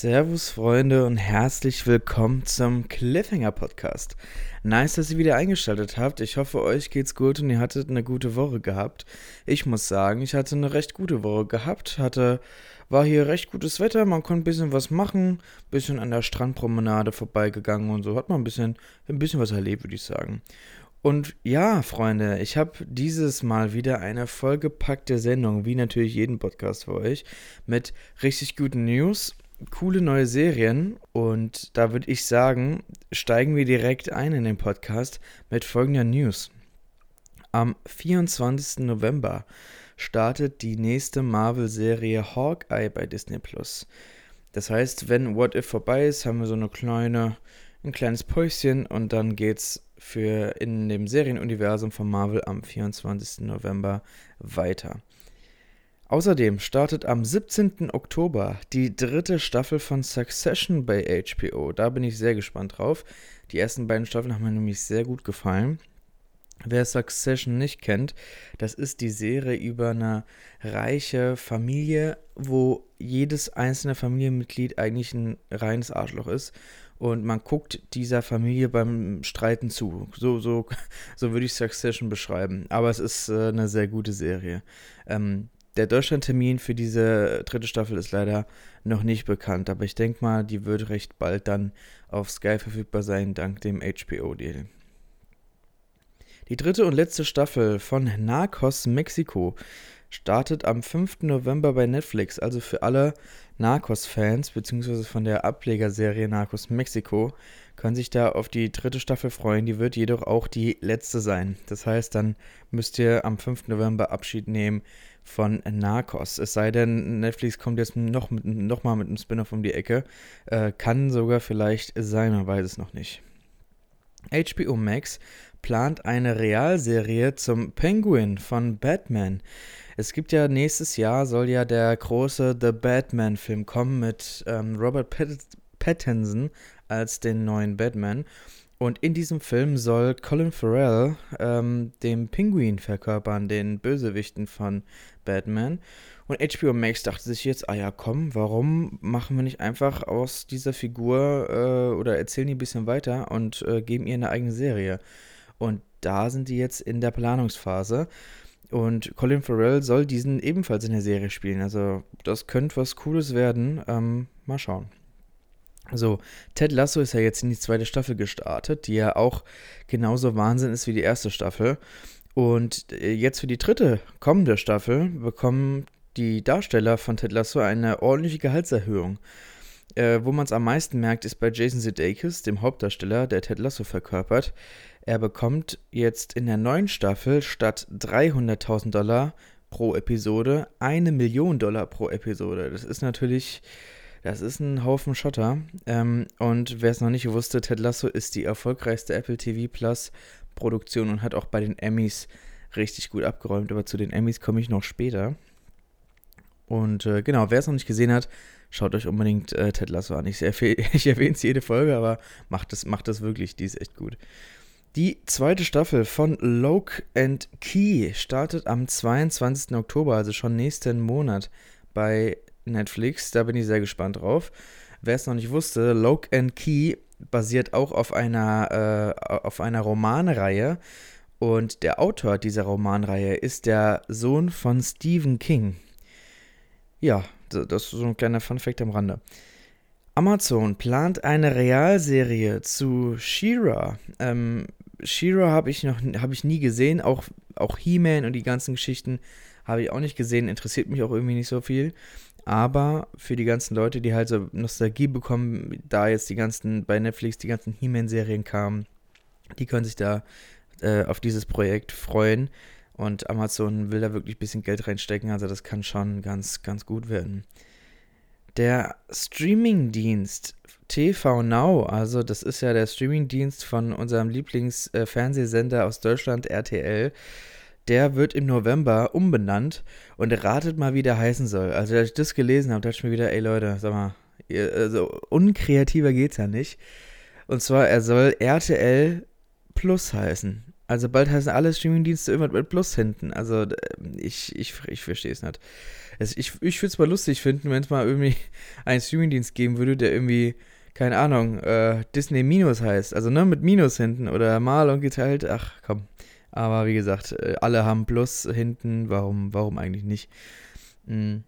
Servus Freunde und herzlich willkommen zum Cliffhanger Podcast. Nice, dass ihr wieder eingeschaltet habt. Ich hoffe, euch geht's gut und ihr hattet eine gute Woche gehabt. Ich muss sagen, ich hatte eine recht gute Woche gehabt. Hatte war hier recht gutes Wetter, man konnte ein bisschen was machen, ein bisschen an der Strandpromenade vorbeigegangen und so hat man ein bisschen ein bisschen was erlebt, würde ich sagen. Und ja, Freunde, ich habe dieses Mal wieder eine vollgepackte Sendung, wie natürlich jeden Podcast für euch, mit richtig guten News coole neue Serien und da würde ich sagen, steigen wir direkt ein in den Podcast mit folgender News. Am 24. November startet die nächste Marvel-Serie Hawkeye bei Disney Plus. Das heißt, wenn What If vorbei ist, haben wir so eine kleine, ein kleines Päuschen und dann geht's für in dem Serienuniversum von Marvel am 24. November weiter. Außerdem startet am 17. Oktober die dritte Staffel von Succession bei HBO. Da bin ich sehr gespannt drauf. Die ersten beiden Staffeln haben mir nämlich sehr gut gefallen. Wer Succession nicht kennt, das ist die Serie über eine reiche Familie, wo jedes einzelne Familienmitglied eigentlich ein reines Arschloch ist. Und man guckt dieser Familie beim Streiten zu. So, so, so würde ich Succession beschreiben. Aber es ist äh, eine sehr gute Serie. Ähm, der Deutschlandtermin für diese dritte Staffel ist leider noch nicht bekannt, aber ich denke mal, die wird recht bald dann auf Sky verfügbar sein, dank dem HBO-Deal. Die dritte und letzte Staffel von Narcos Mexiko startet am 5. November bei Netflix, also für alle Narcos-Fans, beziehungsweise von der Ablegerserie Narcos Mexiko, können sich da auf die dritte Staffel freuen. Die wird jedoch auch die letzte sein. Das heißt, dann müsst ihr am 5. November Abschied nehmen von Narcos. Es sei denn, Netflix kommt jetzt noch, mit, noch mal mit einem Spin-off um die Ecke. Äh, kann sogar vielleicht sein, man weiß es noch nicht. HBO Max plant eine Realserie zum Penguin von Batman. Es gibt ja nächstes Jahr soll ja der große The Batman-Film kommen mit ähm, Robert Patt Pattinson als den neuen Batman. Und in diesem Film soll Colin Farrell ähm, den Pinguin verkörpern, den Bösewichten von Batman. Und HBO Max dachte sich jetzt, ah ja, komm, warum machen wir nicht einfach aus dieser Figur äh, oder erzählen die ein bisschen weiter und äh, geben ihr eine eigene Serie. Und da sind die jetzt in der Planungsphase. Und Colin Farrell soll diesen ebenfalls in der Serie spielen. Also das könnte was Cooles werden. Ähm, mal schauen. So, Ted Lasso ist ja jetzt in die zweite Staffel gestartet, die ja auch genauso Wahnsinn ist wie die erste Staffel. Und äh, jetzt für die dritte kommende Staffel bekommen die Darsteller von Ted Lasso eine ordentliche Gehaltserhöhung. Äh, wo man es am meisten merkt, ist bei Jason Sudeikis, dem Hauptdarsteller, der Ted Lasso verkörpert. Er bekommt jetzt in der neuen Staffel statt 300.000 Dollar pro Episode eine Million Dollar pro Episode. Das ist natürlich das ist ein Haufen Schotter. Ähm, und wer es noch nicht wusste, Ted Lasso ist die erfolgreichste Apple TV Plus Produktion und hat auch bei den Emmys richtig gut abgeräumt. Aber zu den Emmys komme ich noch später. Und äh, genau, wer es noch nicht gesehen hat, schaut euch unbedingt äh, Ted Lasso an. Ich, ich erwähne es jede Folge, aber macht das, macht das wirklich. Die ist echt gut. Die zweite Staffel von Loke and Key startet am 22. Oktober, also schon nächsten Monat bei Netflix. Da bin ich sehr gespannt drauf. Wer es noch nicht wusste, Loke and Key basiert auch auf einer, äh, auf einer Romanreihe. Und der Autor dieser Romanreihe ist der Sohn von Stephen King. Ja, das ist so ein kleiner Funfact am Rande. Amazon plant eine Realserie zu She-Ra. Ähm, She-Ra habe ich noch hab ich nie gesehen, auch, auch He-Man und die ganzen Geschichten habe ich auch nicht gesehen, interessiert mich auch irgendwie nicht so viel. Aber für die ganzen Leute, die halt so Nostalgie bekommen, da jetzt die ganzen, bei Netflix die ganzen He-Man-Serien kamen, die können sich da äh, auf dieses Projekt freuen. Und Amazon will da wirklich ein bisschen Geld reinstecken, also das kann schon ganz, ganz gut werden. Der Streamingdienst TV Now, also das ist ja der Streamingdienst von unserem Lieblingsfernsehsender äh, aus Deutschland, RTL, der wird im November umbenannt und ratet mal, wie der heißen soll. Also, als ich das gelesen habe, dachte ich mir wieder, ey Leute, sag mal, ihr, also unkreativer geht's ja nicht. Und zwar, er soll RTL Plus heißen. Also bald heißen alle Streamingdienste irgendwas mit Plus hinten. Also ich, ich, ich verstehe es nicht. Also ich ich würde es mal lustig finden, wenn es mal irgendwie einen Streamingdienst geben würde, der irgendwie, keine Ahnung, äh, Disney Minus heißt. Also ne, mit Minus hinten oder mal und geteilt. Ach komm. Aber wie gesagt, äh, alle haben Plus hinten. Warum, warum eigentlich nicht? Mhm.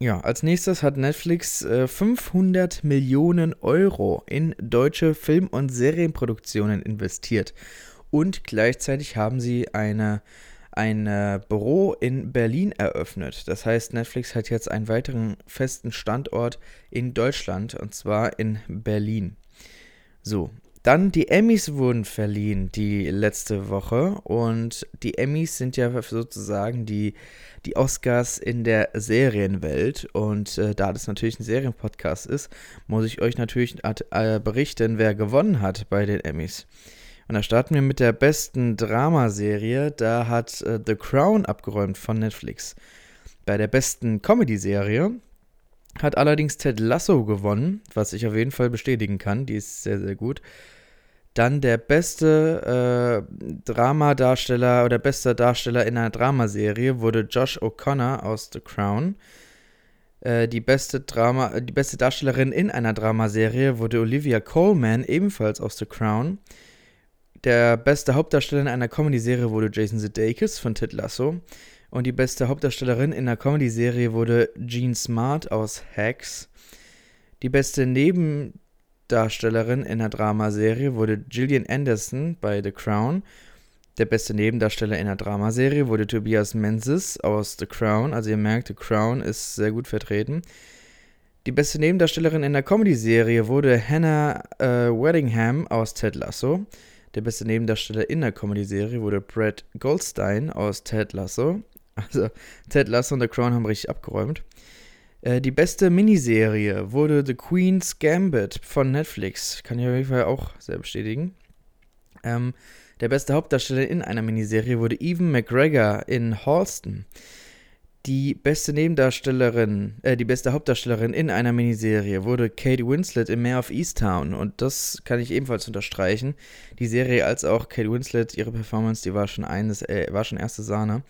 Ja, als nächstes hat Netflix äh, 500 Millionen Euro in deutsche Film- und Serienproduktionen investiert. Und gleichzeitig haben sie eine, ein Büro in Berlin eröffnet. Das heißt, Netflix hat jetzt einen weiteren festen Standort in Deutschland, und zwar in Berlin. So, dann die Emmys wurden verliehen die letzte Woche und die Emmys sind ja sozusagen die, die Oscars in der Serienwelt und äh, da das natürlich ein Serienpodcast ist, muss ich euch natürlich äh, berichten, wer gewonnen hat bei den Emmys. Und da starten wir mit der besten Dramaserie. Da hat äh, The Crown abgeräumt von Netflix. Bei der besten Comedy-Serie hat allerdings Ted Lasso gewonnen, was ich auf jeden Fall bestätigen kann. Die ist sehr, sehr gut. Dann der beste äh, Dramadarsteller oder bester Darsteller in einer Dramaserie wurde Josh O'Connor aus The Crown. Äh, die, beste Drama, die beste Darstellerin in einer Dramaserie wurde Olivia Coleman, ebenfalls aus The Crown. Der beste Hauptdarsteller in einer Comedy-Serie wurde Jason Sudeikis von Ted Lasso. Und die beste Hauptdarstellerin in einer Comedy-Serie wurde Jean Smart aus Hacks. Die beste Neben Darstellerin in der Dramaserie wurde Gillian Anderson bei The Crown. Der beste Nebendarsteller in der Dramaserie wurde Tobias Menzies aus The Crown. Also ihr merkt, The Crown ist sehr gut vertreten. Die beste Nebendarstellerin in der Comedy-Serie wurde Hannah äh, Weddingham aus Ted Lasso. Der beste Nebendarsteller in der Comedy-Serie wurde Brad Goldstein aus Ted Lasso. Also Ted Lasso und The Crown haben richtig abgeräumt. Äh, die beste Miniserie wurde The Queen's Gambit von Netflix. Kann ich auf jeden Fall auch sehr bestätigen. Ähm, der beste Hauptdarsteller in einer Miniserie wurde Evan McGregor in Halston. Die beste Nebendarstellerin, äh, die beste Hauptdarstellerin in einer Miniserie wurde Kate Winslet in Mayor of Easttown. Und das kann ich ebenfalls unterstreichen. Die Serie als auch Kate Winslet, ihre Performance, die war schon eines, äh, war schon erste Sahne.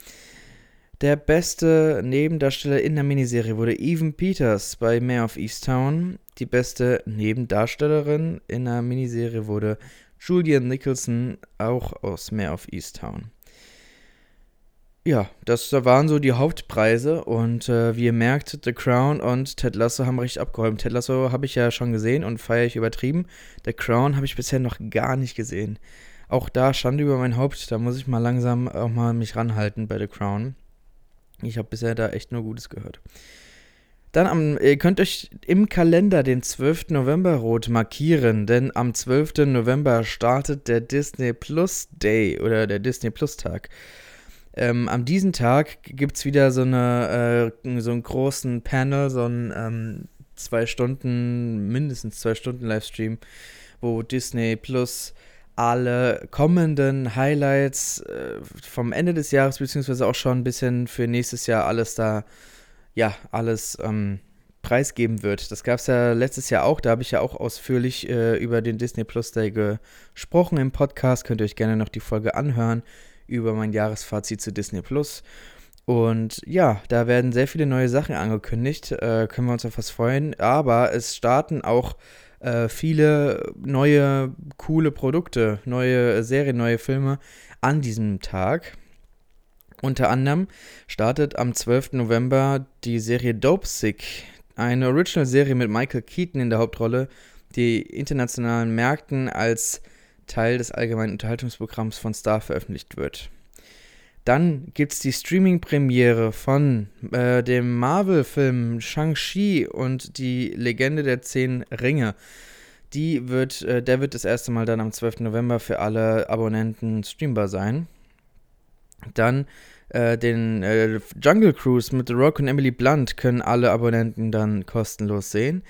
Der beste Nebendarsteller in der Miniserie wurde Evan Peters bei Mayor of Easttown. Die beste Nebendarstellerin in der Miniserie wurde Julian Nicholson, auch aus Mayor of Easttown. Ja, das waren so die Hauptpreise und äh, wie ihr merkt, The Crown und Ted Lasso haben richtig abgeräumt. Ted Lasso habe ich ja schon gesehen und feiere ich übertrieben. The Crown habe ich bisher noch gar nicht gesehen. Auch da Schande über mein Haupt, da muss ich mal langsam auch mal mich ranhalten bei The Crown. Ich habe bisher da echt nur Gutes gehört. Dann am, ihr könnt euch im Kalender den 12. November rot markieren, denn am 12. November startet der Disney Plus Day oder der Disney Plus Tag. Ähm, an diesem Tag gibt es wieder so, eine, äh, so einen großen Panel, so einen ähm, zwei Stunden, mindestens zwei Stunden Livestream, wo Disney Plus alle kommenden Highlights äh, vom Ende des Jahres, beziehungsweise auch schon ein bisschen für nächstes Jahr alles da, ja, alles ähm, preisgeben wird. Das gab es ja letztes Jahr auch, da habe ich ja auch ausführlich äh, über den Disney Plus Day gesprochen im Podcast. Könnt ihr euch gerne noch die Folge anhören über mein Jahresfazit zu Disney Plus. Und ja, da werden sehr viele neue Sachen angekündigt. Äh, können wir uns auf was freuen. Aber es starten auch äh, viele neue, coole Produkte, neue Serien, neue Filme an diesem Tag. Unter anderem startet am 12. November die Serie Dope Sick, eine Original-Serie mit Michael Keaton in der Hauptrolle, die internationalen Märkten als Teil des allgemeinen Unterhaltungsprogramms von Star veröffentlicht wird. Dann gibt es die Streaming-Premiere von äh, dem Marvel-Film Shang-Chi und die Legende der Zehn Ringe. Die wird, äh, der wird das erste Mal dann am 12. November für alle Abonnenten streambar sein. Dann äh, den äh, Jungle Cruise mit The Rock und Emily Blunt können alle Abonnenten dann kostenlos sehen.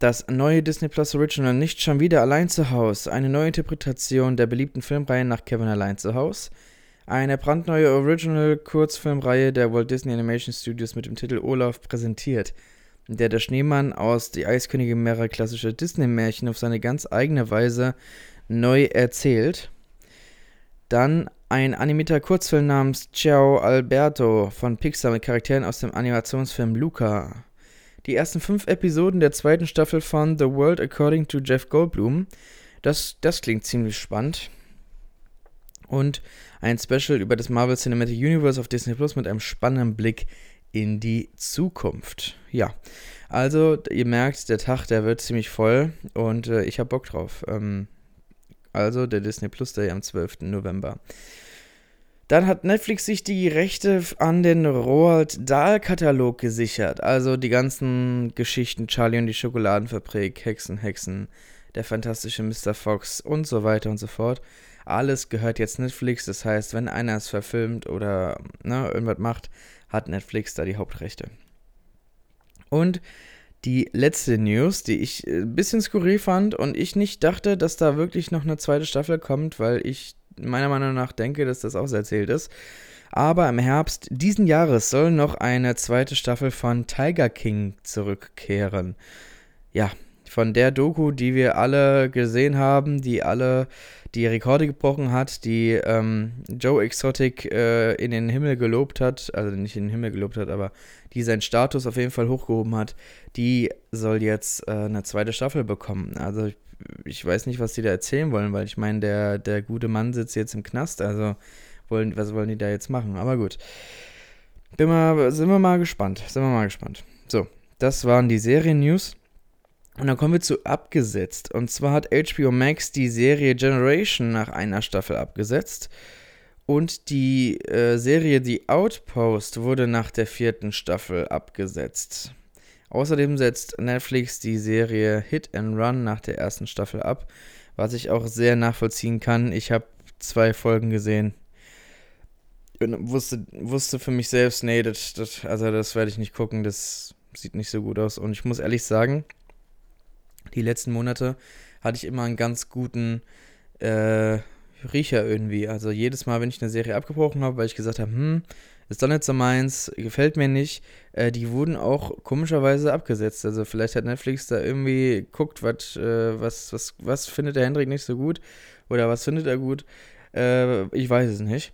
Das neue Disney Plus Original Nicht schon wieder allein zu Haus. Eine neue Interpretation der beliebten Filmreihe nach Kevin allein zu Haus eine brandneue Original-Kurzfilmreihe der Walt Disney Animation Studios mit dem Titel Olaf präsentiert, in der der Schneemann aus Die Eiskönigin mehrere klassische Disney-Märchen auf seine ganz eigene Weise neu erzählt. Dann ein animierter Kurzfilm namens Ciao Alberto von Pixar mit Charakteren aus dem Animationsfilm Luca. Die ersten fünf Episoden der zweiten Staffel von The World According to Jeff Goldblum. Das, das klingt ziemlich spannend. Und ein Special über das Marvel Cinematic Universe auf Disney Plus mit einem spannenden Blick in die Zukunft. Ja, also ihr merkt, der Tag, der wird ziemlich voll und äh, ich habe Bock drauf. Ähm, also der Disney Plus Day am 12. November. Dann hat Netflix sich die Rechte an den Roald Dahl-Katalog gesichert. Also die ganzen Geschichten Charlie und die Schokoladenfabrik, Hexen, Hexen, der fantastische Mr. Fox und so weiter und so fort. Alles gehört jetzt Netflix. Das heißt, wenn einer es verfilmt oder ne, irgendwas macht, hat Netflix da die Hauptrechte. Und die letzte News, die ich ein äh, bisschen skurril fand und ich nicht dachte, dass da wirklich noch eine zweite Staffel kommt, weil ich meiner Meinung nach denke, dass das auch erzählt ist. Aber im Herbst diesen Jahres soll noch eine zweite Staffel von Tiger King zurückkehren. Ja, von der Doku, die wir alle gesehen haben, die alle die Rekorde gebrochen hat, die ähm, Joe Exotic äh, in den Himmel gelobt hat, also nicht in den Himmel gelobt hat, aber die seinen Status auf jeden Fall hochgehoben hat, die soll jetzt äh, eine zweite Staffel bekommen. Also ich weiß nicht, was die da erzählen wollen, weil ich meine, der, der gute Mann sitzt jetzt im Knast, also wollen, was wollen die da jetzt machen? Aber gut. Bin mal, sind wir mal gespannt. Sind wir mal gespannt. So, das waren die Serien-News. Und dann kommen wir zu abgesetzt. Und zwar hat HBO Max die Serie Generation nach einer Staffel abgesetzt. Und die äh, Serie The Outpost wurde nach der vierten Staffel abgesetzt. Außerdem setzt Netflix die Serie Hit and Run nach der ersten Staffel ab, was ich auch sehr nachvollziehen kann. Ich habe zwei Folgen gesehen und wusste, wusste für mich selbst, nee, das, das, also das werde ich nicht gucken, das sieht nicht so gut aus. Und ich muss ehrlich sagen, die letzten Monate hatte ich immer einen ganz guten äh, Riecher irgendwie. Also jedes Mal, wenn ich eine Serie abgebrochen habe, weil ich gesagt habe, hm, ist doch nicht so meins, gefällt mir nicht. Äh, die wurden auch komischerweise abgesetzt. Also vielleicht hat Netflix da irgendwie guckt, wat, äh, was, was, was findet der Hendrik nicht so gut oder was findet er gut. Äh, ich weiß es nicht.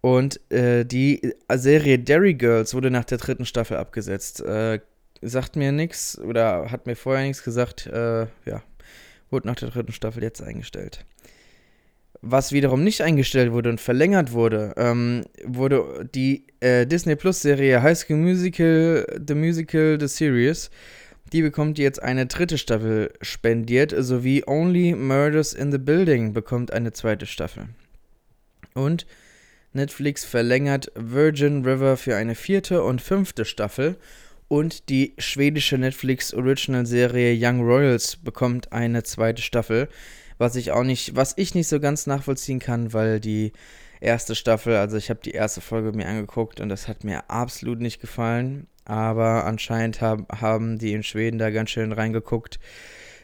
Und äh, die Serie Derry Girls wurde nach der dritten Staffel abgesetzt. Sagt mir nichts oder hat mir vorher nichts gesagt. Äh, ja, wurde nach der dritten Staffel jetzt eingestellt. Was wiederum nicht eingestellt wurde und verlängert wurde, ähm, wurde die äh, Disney Plus Serie High School Musical, The Musical, The Series. Die bekommt jetzt eine dritte Staffel spendiert, sowie Only Murders in the Building bekommt eine zweite Staffel. Und Netflix verlängert Virgin River für eine vierte und fünfte Staffel. Und die schwedische Netflix Original Serie Young Royals bekommt eine zweite Staffel was ich auch nicht, was ich nicht so ganz nachvollziehen kann, weil die erste Staffel, also ich habe die erste Folge mir angeguckt und das hat mir absolut nicht gefallen, aber anscheinend hab, haben die in Schweden da ganz schön reingeguckt.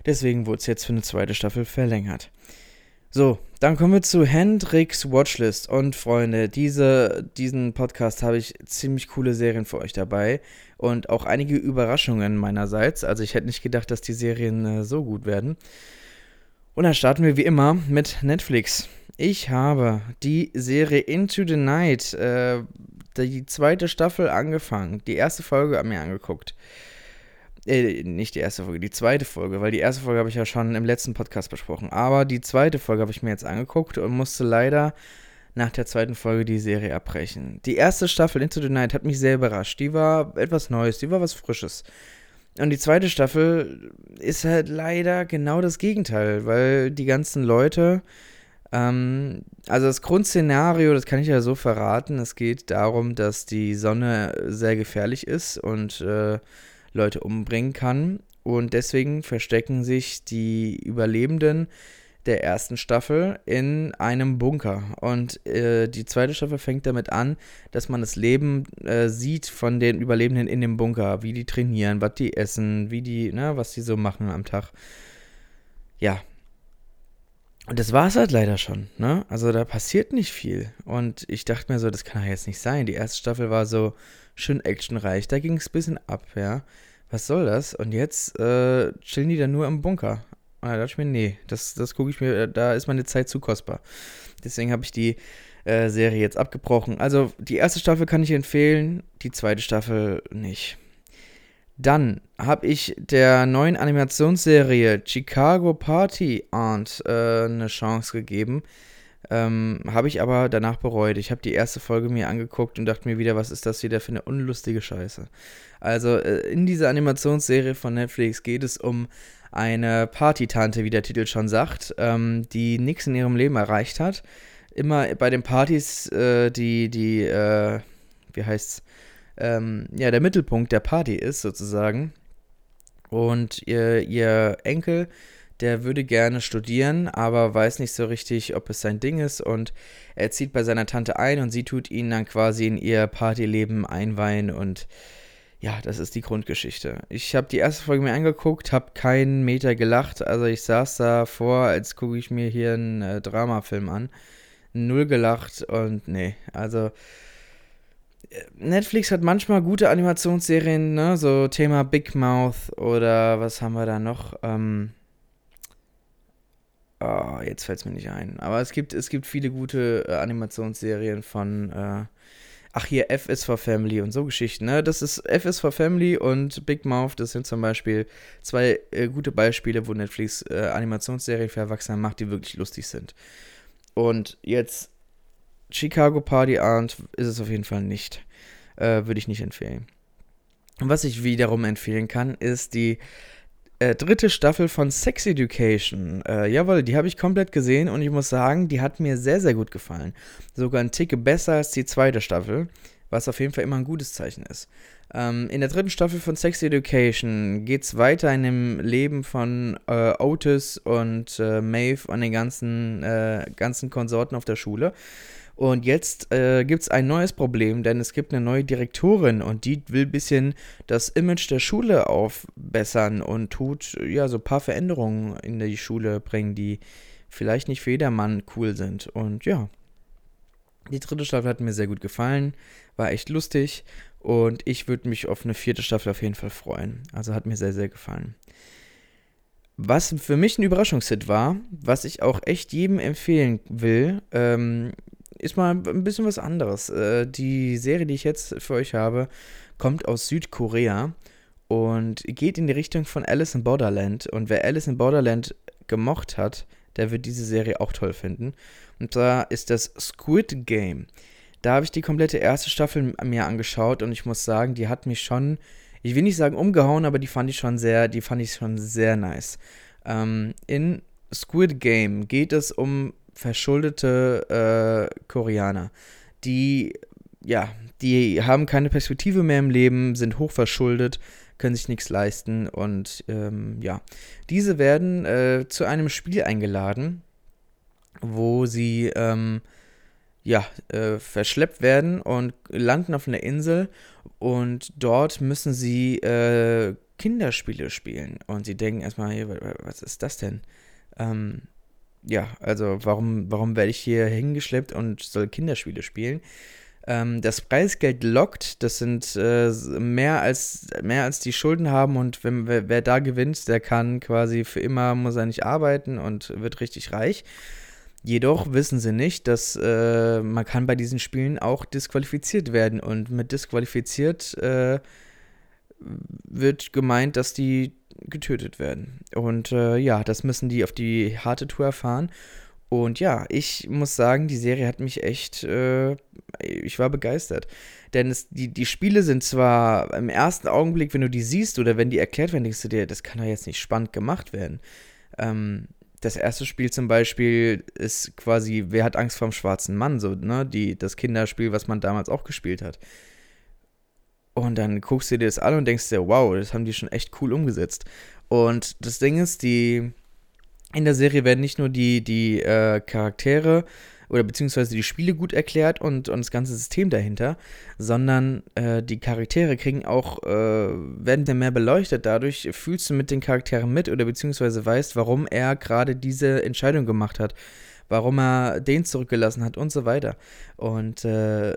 Deswegen wurde es jetzt für eine zweite Staffel verlängert. So, dann kommen wir zu Hendrix Watchlist. Und Freunde, diese, diesen Podcast habe ich ziemlich coole Serien für euch dabei. Und auch einige Überraschungen meinerseits. Also ich hätte nicht gedacht, dass die Serien äh, so gut werden. Und dann starten wir wie immer mit Netflix. Ich habe die Serie Into the Night, äh, die zweite Staffel angefangen. Die erste Folge mir angeguckt. Äh, nicht die erste Folge, die zweite Folge, weil die erste Folge habe ich ja schon im letzten Podcast besprochen. Aber die zweite Folge habe ich mir jetzt angeguckt und musste leider nach der zweiten Folge die Serie abbrechen. Die erste Staffel Into the Night hat mich sehr überrascht. Die war etwas Neues, die war was Frisches. Und die zweite Staffel ist halt leider genau das Gegenteil, weil die ganzen Leute, ähm, also das Grundszenario, das kann ich ja so verraten, es geht darum, dass die Sonne sehr gefährlich ist und äh, Leute umbringen kann. Und deswegen verstecken sich die Überlebenden der ersten Staffel in einem Bunker. Und äh, die zweite Staffel fängt damit an, dass man das Leben äh, sieht von den Überlebenden in dem Bunker, wie die trainieren, was die essen, wie die, ne, was die so machen am Tag. Ja. Und das war es halt leider schon, ne? Also da passiert nicht viel. Und ich dachte mir so, das kann ja jetzt nicht sein. Die erste Staffel war so schön actionreich, da ging es ein bisschen ab, ja. Was soll das? Und jetzt äh, chillen die da nur im Bunker. Und da dachte ich mir, nee, das, das gucke ich mir, da ist meine Zeit zu kostbar. Deswegen habe ich die äh, Serie jetzt abgebrochen. Also die erste Staffel kann ich empfehlen, die zweite Staffel nicht. Dann habe ich der neuen Animationsserie Chicago Party Aunt äh, eine Chance gegeben. Ähm, habe ich aber danach bereut. Ich habe die erste Folge mir angeguckt und dachte mir wieder, was ist das wieder für eine unlustige Scheiße. Also äh, in dieser Animationsserie von Netflix geht es um eine Partytante, wie der Titel schon sagt, ähm, die nichts in ihrem Leben erreicht hat. Immer bei den Partys, äh, die, die, äh, wie heißt's, ähm, ja, der Mittelpunkt der Party ist sozusagen. Und ihr, ihr Enkel, der würde gerne studieren, aber weiß nicht so richtig, ob es sein Ding ist. Und er zieht bei seiner Tante ein und sie tut ihn dann quasi in ihr Partyleben einweihen und ja, das ist die Grundgeschichte. Ich habe die erste Folge mir angeguckt, habe keinen Meter gelacht. Also ich saß da vor, als gucke ich mir hier einen äh, Dramafilm an. Null gelacht und nee, also äh, Netflix hat manchmal gute Animationsserien, ne? So Thema Big Mouth oder was haben wir da noch? Ähm, oh, jetzt fällt es mir nicht ein. Aber es gibt, es gibt viele gute äh, Animationsserien von äh, ach hier, F is for Family und so Geschichten, ne? Das ist F is for Family und Big Mouth, das sind zum Beispiel zwei äh, gute Beispiele, wo Netflix äh, Animationsserien für Erwachsene macht, die wirklich lustig sind. Und jetzt Chicago Party Aunt ist es auf jeden Fall nicht. Äh, Würde ich nicht empfehlen. Und was ich wiederum empfehlen kann, ist die äh, dritte Staffel von Sex Education. Äh, jawohl, die habe ich komplett gesehen und ich muss sagen, die hat mir sehr, sehr gut gefallen. Sogar ein Tick besser als die zweite Staffel, was auf jeden Fall immer ein gutes Zeichen ist. Ähm, in der dritten Staffel von Sex Education geht es weiter in dem Leben von äh, Otis und äh, Maeve und den ganzen, äh, ganzen Konsorten auf der Schule. Und jetzt äh, gibt es ein neues Problem, denn es gibt eine neue Direktorin und die will ein bisschen das Image der Schule aufbessern und tut ja so ein paar Veränderungen in die Schule bringen, die vielleicht nicht für jedermann cool sind. Und ja, die dritte Staffel hat mir sehr gut gefallen, war echt lustig und ich würde mich auf eine vierte Staffel auf jeden Fall freuen. Also hat mir sehr, sehr gefallen. Was für mich ein Überraschungshit war, was ich auch echt jedem empfehlen will, ähm, ist mal ein bisschen was anderes. Äh, die Serie, die ich jetzt für euch habe, kommt aus Südkorea und geht in die Richtung von Alice in Borderland. Und wer Alice in Borderland gemocht hat, der wird diese Serie auch toll finden. Und zwar ist das Squid Game. Da habe ich die komplette erste Staffel mir angeschaut und ich muss sagen, die hat mich schon, ich will nicht sagen umgehauen, aber die fand ich schon sehr, die fand ich schon sehr nice. Ähm, in Squid Game geht es um verschuldete äh, Koreaner, die, ja, die haben keine Perspektive mehr im Leben, sind hochverschuldet, können sich nichts leisten und ähm, ja, diese werden äh, zu einem Spiel eingeladen, wo sie ähm, ja, äh, verschleppt werden und landen auf einer Insel und dort müssen sie äh, Kinderspiele spielen. Und sie denken erstmal, was ist das denn? Ähm, ja, also warum, warum werde ich hier hingeschleppt und soll Kinderspiele spielen? Ähm, das Preisgeld lockt, das sind äh, mehr, als, mehr als die Schulden haben und wenn, wer, wer, da gewinnt, der kann quasi für immer, muss er nicht arbeiten und wird richtig reich. Jedoch wissen sie nicht, dass äh, man kann bei diesen Spielen auch disqualifiziert werden und mit disqualifiziert äh, wird gemeint, dass die getötet werden. Und äh, ja, das müssen die auf die harte Tour erfahren. Und ja, ich muss sagen, die Serie hat mich echt, äh, ich war begeistert. Denn es, die, die Spiele sind zwar im ersten Augenblick, wenn du die siehst oder wenn die erklärt werden, denkst du dir, das kann doch jetzt nicht spannend gemacht werden. Ähm, das erste Spiel zum Beispiel ist quasi, wer hat Angst vorm schwarzen Mann, so, ne? Die, das Kinderspiel, was man damals auch gespielt hat. Und dann guckst du dir das an und denkst dir, wow, das haben die schon echt cool umgesetzt. Und das Ding ist, die in der Serie werden nicht nur die, die äh, Charaktere oder beziehungsweise die Spiele gut erklärt und, und das ganze System dahinter, sondern äh, die Charaktere kriegen auch, äh, werden dann mehr beleuchtet. Dadurch fühlst du mit den Charakteren mit oder beziehungsweise weißt, warum er gerade diese Entscheidung gemacht hat warum er den zurückgelassen hat und so weiter. Und äh,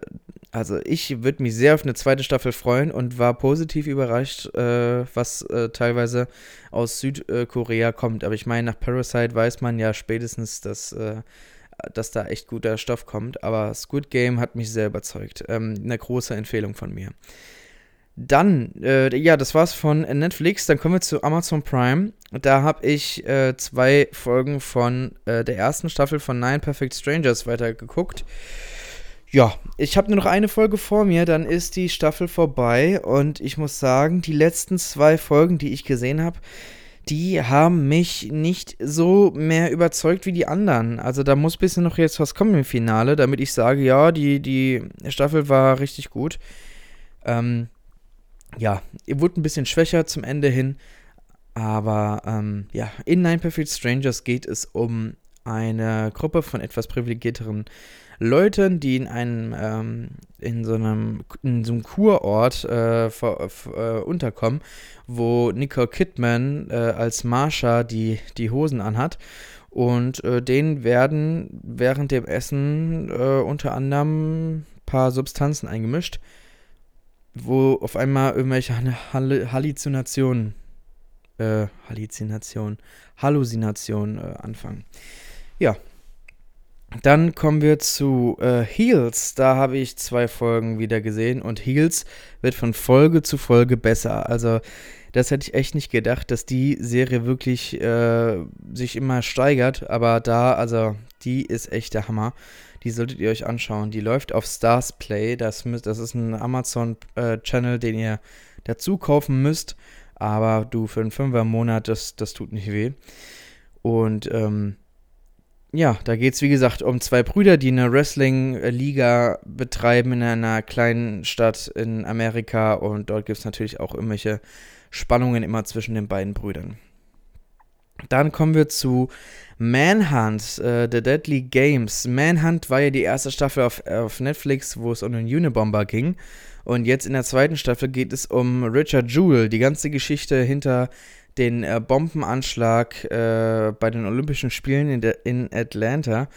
Also ich würde mich sehr auf eine zweite Staffel freuen und war positiv überrascht, äh, was äh, teilweise aus Südkorea kommt. Aber ich meine, nach Parasite weiß man ja spätestens, dass, äh, dass da echt guter Stoff kommt. Aber Squid Game hat mich sehr überzeugt. Ähm, eine große Empfehlung von mir. Dann, äh, ja, das war's von Netflix. Dann kommen wir zu Amazon Prime. Da habe ich äh, zwei Folgen von äh, der ersten Staffel von Nine Perfect Strangers weitergeguckt. Ja, ich habe nur noch eine Folge vor mir, dann ist die Staffel vorbei und ich muss sagen, die letzten zwei Folgen, die ich gesehen habe, die haben mich nicht so mehr überzeugt wie die anderen. Also da muss ein bisschen noch jetzt was kommen im Finale, damit ich sage, ja, die, die Staffel war richtig gut. Ähm, ja, ihr wurde ein bisschen schwächer zum Ende hin, aber ähm, ja, in Nine Perfect Strangers geht es um eine Gruppe von etwas privilegierteren Leuten, die in einem, ähm, in so einem, in so einem Kurort äh, ver, äh, unterkommen, wo Nicole Kidman äh, als Marsha die, die Hosen anhat. Und äh, denen werden während dem Essen äh, unter anderem ein paar Substanzen eingemischt, wo auf einmal irgendwelche Halluzinationen, äh, Halluzinationen, Halluzinationen anfangen. Ja, dann kommen wir zu äh, Heels. Da habe ich zwei Folgen wieder gesehen und Heels wird von Folge zu Folge besser. Also das hätte ich echt nicht gedacht, dass die Serie wirklich äh, sich immer steigert. Aber da, also die ist echt der Hammer. Die solltet ihr euch anschauen. Die läuft auf Stars Play. Das, das ist ein Amazon-Channel, äh, den ihr dazu kaufen müsst. Aber du für einen Fünfer im Monat, das, das tut nicht weh. Und ähm, ja, da geht es wie gesagt um zwei Brüder, die eine Wrestling-Liga betreiben in einer kleinen Stadt in Amerika und dort gibt es natürlich auch irgendwelche Spannungen immer zwischen den beiden Brüdern. Dann kommen wir zu Manhunt, äh, The Deadly Games. Manhunt war ja die erste Staffel auf, auf Netflix, wo es um den Unibomber ging. Und jetzt in der zweiten Staffel geht es um Richard Jewell, die ganze Geschichte hinter den äh, Bombenanschlag äh, bei den Olympischen Spielen in, de, in Atlanta.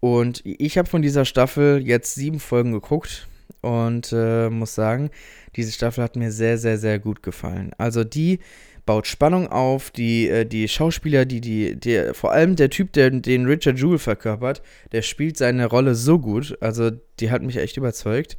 Und ich habe von dieser Staffel jetzt sieben Folgen geguckt und äh, muss sagen, diese Staffel hat mir sehr, sehr, sehr gut gefallen. Also die baut Spannung auf, die, äh, die Schauspieler, die, die, die, vor allem der Typ, der den Richard Jewell verkörpert, der spielt seine Rolle so gut. Also die hat mich echt überzeugt.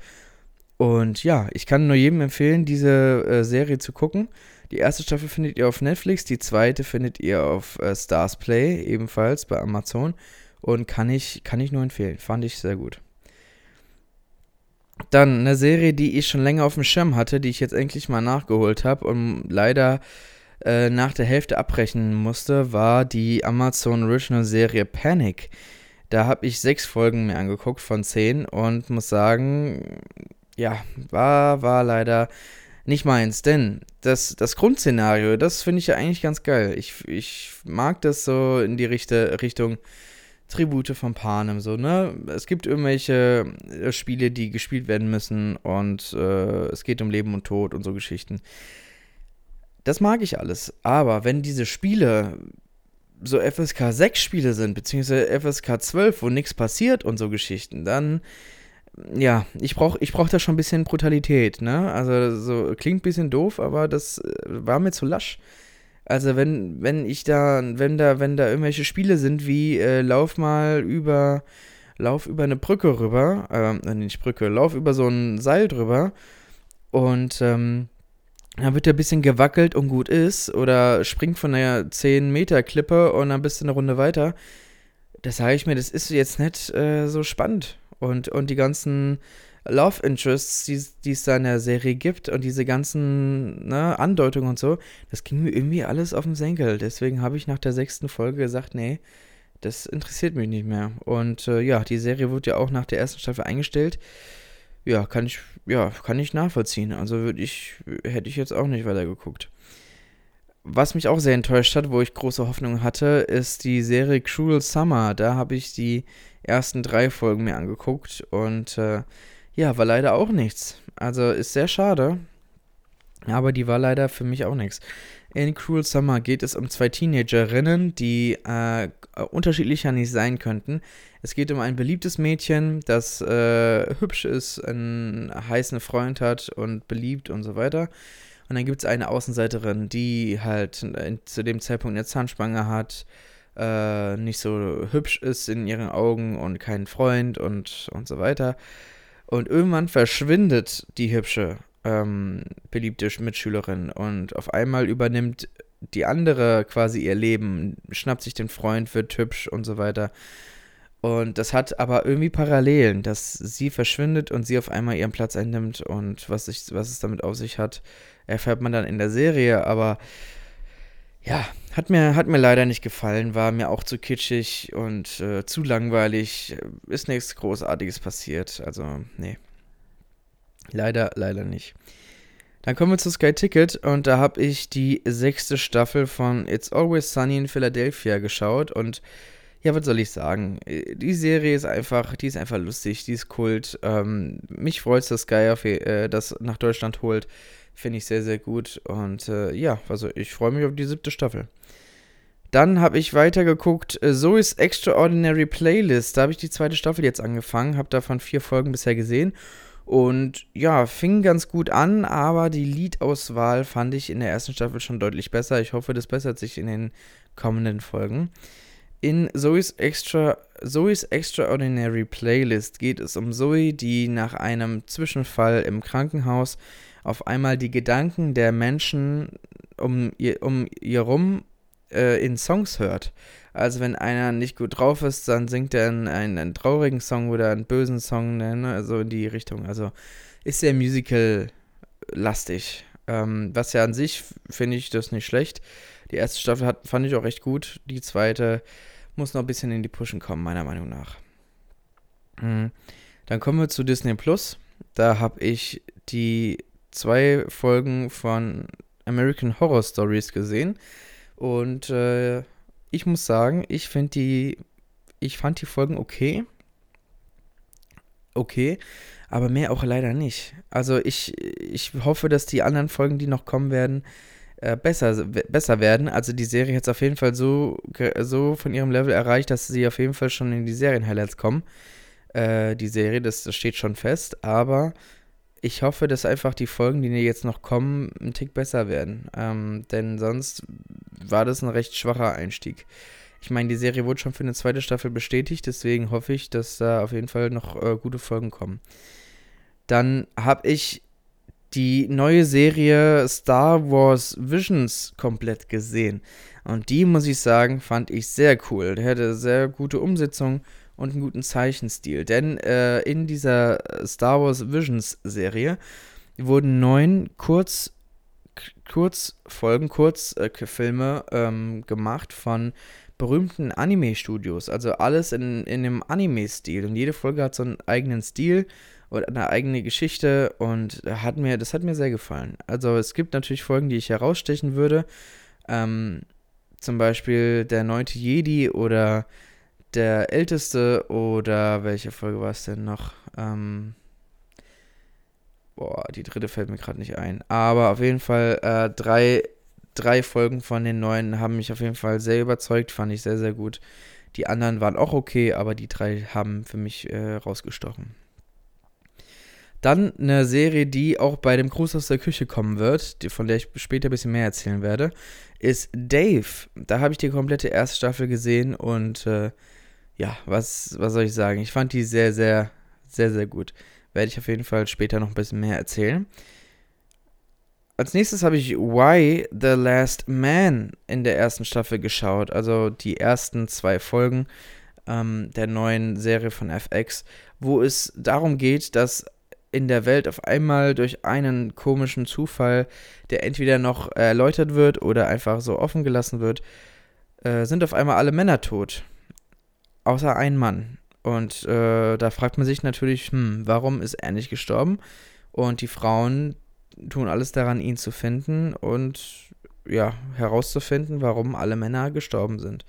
Und ja, ich kann nur jedem empfehlen, diese äh, Serie zu gucken. Die erste Staffel findet ihr auf Netflix, die zweite findet ihr auf äh, Stars Play, ebenfalls bei Amazon. Und kann ich, kann ich nur empfehlen. Fand ich sehr gut. Dann eine Serie, die ich schon länger auf dem Schirm hatte, die ich jetzt endlich mal nachgeholt habe und leider äh, nach der Hälfte abbrechen musste, war die Amazon Original Serie Panic. Da habe ich sechs Folgen mir angeguckt von zehn und muss sagen, ja, war, war leider nicht meins, denn das, das Grundszenario, das finde ich ja eigentlich ganz geil. Ich, ich mag das so in die Richte, Richtung Tribute von Panem, so, ne? Es gibt irgendwelche äh, Spiele, die gespielt werden müssen und äh, es geht um Leben und Tod und so Geschichten. Das mag ich alles, aber wenn diese Spiele so FSK 6 Spiele sind, beziehungsweise FSK 12, wo nichts passiert und so Geschichten, dann ja, ich brauche ich brauch da schon ein bisschen Brutalität, ne? Also so klingt ein bisschen doof, aber das äh, war mir zu lasch. Also wenn, wenn ich da, wenn da, wenn da irgendwelche Spiele sind wie äh, lauf mal über, lauf über eine Brücke rüber, äh, nicht Brücke, lauf über so ein Seil drüber und ähm, dann wird der ein bisschen gewackelt und gut ist oder springt von der 10 Meter Klippe und dann bist du eine Runde weiter. Das sage ich mir, das ist jetzt nicht äh, so spannend. Und, und die ganzen Love Interests, die es da in der Serie gibt und diese ganzen ne, Andeutungen und so, das ging mir irgendwie alles auf den Senkel. Deswegen habe ich nach der sechsten Folge gesagt, nee, das interessiert mich nicht mehr. Und äh, ja, die Serie wurde ja auch nach der ersten Staffel eingestellt. Ja, kann ich, ja, kann ich nachvollziehen. Also würde ich, hätte ich jetzt auch nicht weitergeguckt. Was mich auch sehr enttäuscht hat, wo ich große Hoffnung hatte, ist die Serie Cruel Summer. Da habe ich die ersten drei Folgen mir angeguckt und äh, ja, war leider auch nichts. Also ist sehr schade, aber die war leider für mich auch nichts. In Cruel Summer geht es um zwei Teenagerinnen, die äh, unterschiedlicher nicht sein könnten. Es geht um ein beliebtes Mädchen, das äh, hübsch ist, einen heißen Freund hat und beliebt und so weiter. Und dann gibt es eine Außenseiterin, die halt in, zu dem Zeitpunkt eine Zahnspange hat, äh, nicht so hübsch ist in ihren Augen und keinen Freund und, und so weiter. Und irgendwann verschwindet die hübsche ähm, beliebte Mitschülerin und auf einmal übernimmt die andere quasi ihr Leben, schnappt sich den Freund, wird hübsch und so weiter. Und das hat aber irgendwie Parallelen, dass sie verschwindet und sie auf einmal ihren Platz einnimmt und was, ich, was es damit auf sich hat, erfährt man dann in der Serie, aber ja, hat mir, hat mir leider nicht gefallen, war mir auch zu kitschig und äh, zu langweilig, ist nichts Großartiges passiert, also nee. Leider, leider nicht. Dann kommen wir zu Sky Ticket und da habe ich die sechste Staffel von It's Always Sunny in Philadelphia geschaut und ja, was soll ich sagen? Die Serie ist einfach, die ist einfach lustig, die ist kult. Ähm, mich freut es, dass Sky äh, das nach Deutschland holt. Finde ich sehr, sehr gut. Und äh, ja, also ich freue mich auf die siebte Staffel. Dann habe ich weitergeguckt, äh, Zoe's Extraordinary Playlist. Da habe ich die zweite Staffel jetzt angefangen, habe davon vier Folgen bisher gesehen und ja, fing ganz gut an, aber die Liedauswahl fand ich in der ersten Staffel schon deutlich besser. Ich hoffe, das bessert sich in den kommenden Folgen. In Zoe's, Extra, Zoe's Extraordinary Playlist geht es um Zoe, die nach einem Zwischenfall im Krankenhaus auf einmal die Gedanken der Menschen um ihr, um ihr rum äh, in Songs hört. Also wenn einer nicht gut drauf ist, dann singt er einen, einen, einen traurigen Song oder einen bösen Song, ne? also in die Richtung. Also ist sehr musical-lastig. Ähm, was ja an sich finde ich das nicht schlecht. Die erste Staffel hat, fand ich auch recht gut. Die zweite muss noch ein bisschen in die Pushen kommen, meiner Meinung nach. Mhm. Dann kommen wir zu Disney Plus. Da habe ich die zwei Folgen von American Horror Stories gesehen. Und äh, ich muss sagen, ich finde die, ich fand die Folgen okay. Okay, aber mehr auch leider nicht. Also ich, ich hoffe, dass die anderen Folgen, die noch kommen werden, äh, besser, besser werden. Also die Serie hat es auf jeden Fall so, so von ihrem Level erreicht, dass sie auf jeden Fall schon in die Serien-Highlights kommen. Äh, die Serie, das, das steht schon fest. Aber ich hoffe, dass einfach die Folgen, die jetzt noch kommen, ein Tick besser werden. Ähm, denn sonst war das ein recht schwacher Einstieg. Ich meine, die Serie wurde schon für eine zweite Staffel bestätigt, deswegen hoffe ich, dass da auf jeden Fall noch äh, gute Folgen kommen. Dann habe ich die neue Serie Star Wars Visions komplett gesehen. Und die, muss ich sagen, fand ich sehr cool. Der hatte sehr gute Umsetzung und einen guten Zeichenstil. Denn äh, in dieser Star Wars Visions Serie wurden neun Kurz Kurzfolgen, Kurzfilme ähm, gemacht von berühmten Anime-Studios. Also alles in, in dem Anime-Stil. Und jede Folge hat so einen eigenen Stil oder eine eigene Geschichte und hat mir, das hat mir sehr gefallen. Also es gibt natürlich Folgen, die ich herausstechen würde. Ähm, zum Beispiel der neunte Jedi oder der älteste oder welche Folge war es denn noch? Ähm, Boah, die dritte fällt mir gerade nicht ein. Aber auf jeden Fall äh, drei, drei Folgen von den neuen haben mich auf jeden Fall sehr überzeugt, fand ich sehr, sehr gut. Die anderen waren auch okay, aber die drei haben für mich äh, rausgestochen. Dann eine Serie, die auch bei dem Gruß aus der Küche kommen wird, die, von der ich später ein bisschen mehr erzählen werde, ist Dave. Da habe ich die komplette erste Staffel gesehen und äh, ja, was, was soll ich sagen? Ich fand die sehr, sehr, sehr, sehr gut werde ich auf jeden Fall später noch ein bisschen mehr erzählen. Als nächstes habe ich Why the Last Man in der ersten Staffel geschaut, also die ersten zwei Folgen ähm, der neuen Serie von FX, wo es darum geht, dass in der Welt auf einmal durch einen komischen Zufall, der entweder noch erläutert wird oder einfach so offen gelassen wird, äh, sind auf einmal alle Männer tot. Außer ein Mann. Und äh, da fragt man sich natürlich, hm, warum ist er nicht gestorben? Und die Frauen tun alles daran, ihn zu finden und ja, herauszufinden, warum alle Männer gestorben sind.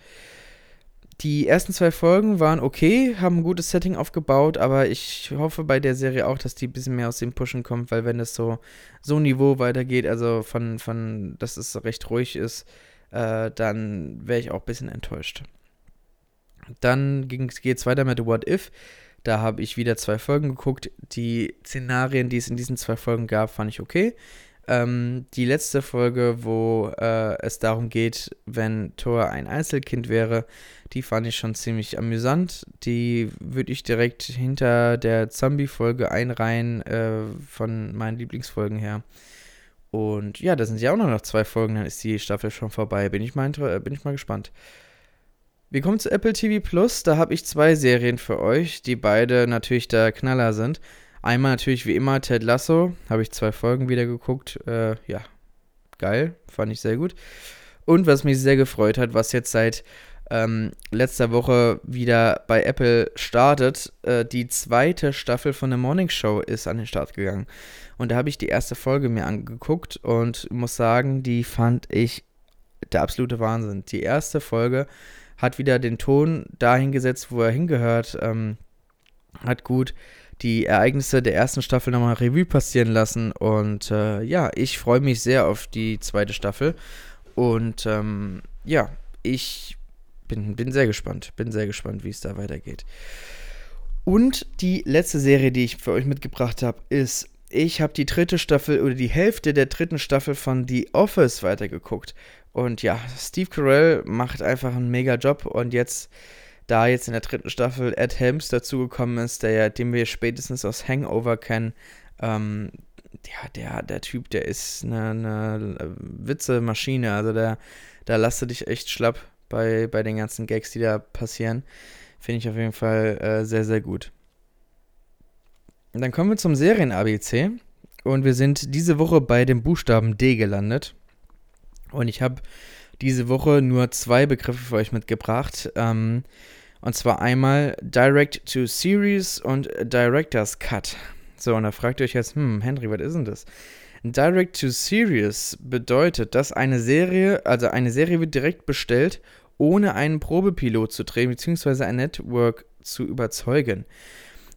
die ersten zwei Folgen waren okay, haben ein gutes Setting aufgebaut, aber ich hoffe bei der Serie auch, dass die ein bisschen mehr aus dem Pushen kommt, weil wenn es so so Niveau weitergeht, also von, von dass es recht ruhig ist, äh, dann wäre ich auch ein bisschen enttäuscht. Dann geht es weiter mit What If. Da habe ich wieder zwei Folgen geguckt. Die Szenarien, die es in diesen zwei Folgen gab, fand ich okay. Ähm, die letzte Folge, wo äh, es darum geht, wenn Thor ein Einzelkind wäre, die fand ich schon ziemlich amüsant. Die würde ich direkt hinter der Zombie-Folge einreihen, äh, von meinen Lieblingsfolgen her. Und ja, da sind ja auch noch zwei Folgen, dann ist die Staffel schon vorbei. Bin ich mal, bin ich mal gespannt. Wir kommen zu Apple TV Plus. Da habe ich zwei Serien für euch, die beide natürlich der Knaller sind. Einmal natürlich wie immer Ted Lasso. Habe ich zwei Folgen wieder geguckt. Äh, ja, geil. Fand ich sehr gut. Und was mich sehr gefreut hat, was jetzt seit ähm, letzter Woche wieder bei Apple startet, äh, die zweite Staffel von der Morning Show ist an den Start gegangen. Und da habe ich die erste Folge mir angeguckt und muss sagen, die fand ich der absolute Wahnsinn. Die erste Folge hat wieder den Ton dahin gesetzt, wo er hingehört, ähm, hat gut die Ereignisse der ersten Staffel nochmal Revue passieren lassen. Und äh, ja, ich freue mich sehr auf die zweite Staffel. Und ähm, ja, ich bin, bin sehr gespannt. Bin sehr gespannt, wie es da weitergeht. Und die letzte Serie, die ich für euch mitgebracht habe, ist, ich habe die dritte Staffel oder die Hälfte der dritten Staffel von The Office weitergeguckt. Und ja, Steve Carell macht einfach einen mega Job und jetzt, da jetzt in der dritten Staffel Ed Helms dazugekommen ist, der ja, den wir spätestens aus Hangover kennen, ähm, ja, der, der Typ, der ist eine, eine Witzemaschine. Also der, da lasst du dich echt schlapp bei, bei den ganzen Gags, die da passieren. Finde ich auf jeden Fall äh, sehr, sehr gut. Und dann kommen wir zum Serien-ABC. Und wir sind diese Woche bei dem Buchstaben D gelandet. Und ich habe diese Woche nur zwei Begriffe für euch mitgebracht. Ähm, und zwar einmal Direct to Series und Director's Cut. So, und da fragt ihr euch jetzt, hm, Henry, was ist denn das? Direct to Series bedeutet, dass eine Serie, also eine Serie wird direkt bestellt, ohne einen Probepilot zu drehen, beziehungsweise ein Network zu überzeugen.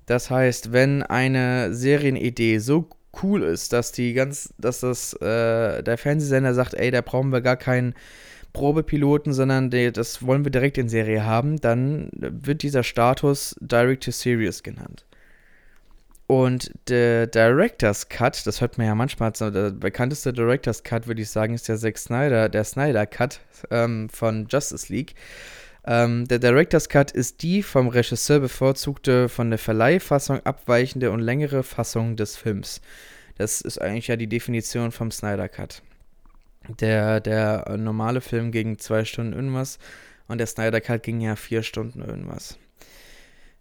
Das heißt, wenn eine Serienidee so cool ist, dass die ganz, dass das äh, der Fernsehsender sagt, ey, da brauchen wir gar keinen Probepiloten, sondern die, das wollen wir direkt in Serie haben, dann wird dieser Status Direct to Series genannt. Und der Director's Cut, das hört man ja manchmal, der bekannteste Director's Cut, würde ich sagen, ist der Zack Snyder, der Snyder Cut ähm, von Justice League. Ähm, der Director's Cut ist die vom Regisseur bevorzugte, von der Verleihfassung abweichende und längere Fassung des Films. Das ist eigentlich ja die Definition vom Snyder Cut. Der, der normale Film ging zwei Stunden irgendwas und der Snyder Cut ging ja vier Stunden irgendwas.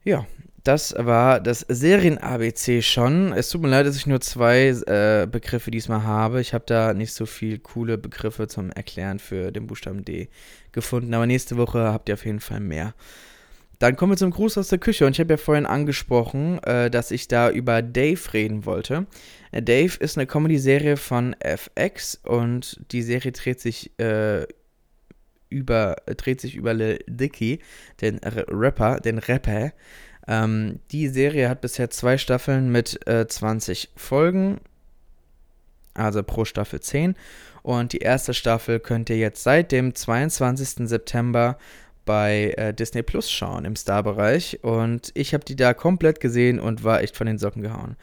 Ja, das war das Serien-ABC schon. Es tut mir leid, dass ich nur zwei äh, Begriffe diesmal habe. Ich habe da nicht so viel coole Begriffe zum Erklären für den Buchstaben D gefunden. Aber nächste Woche habt ihr auf jeden Fall mehr. Dann kommen wir zum Gruß aus der Küche. Und ich habe ja vorhin angesprochen, äh, dass ich da über Dave reden wollte. Äh, Dave ist eine Comedy-Serie von FX und die Serie dreht sich äh, über dreht sich über Lil Dicky, den Rapper, den Rapper. Ähm, die Serie hat bisher zwei Staffeln mit äh, 20 Folgen, also pro Staffel 10. Und die erste Staffel könnt ihr jetzt seit dem 22. September bei äh, Disney Plus schauen im Star-Bereich. Und ich habe die da komplett gesehen und war echt von den Socken gehauen.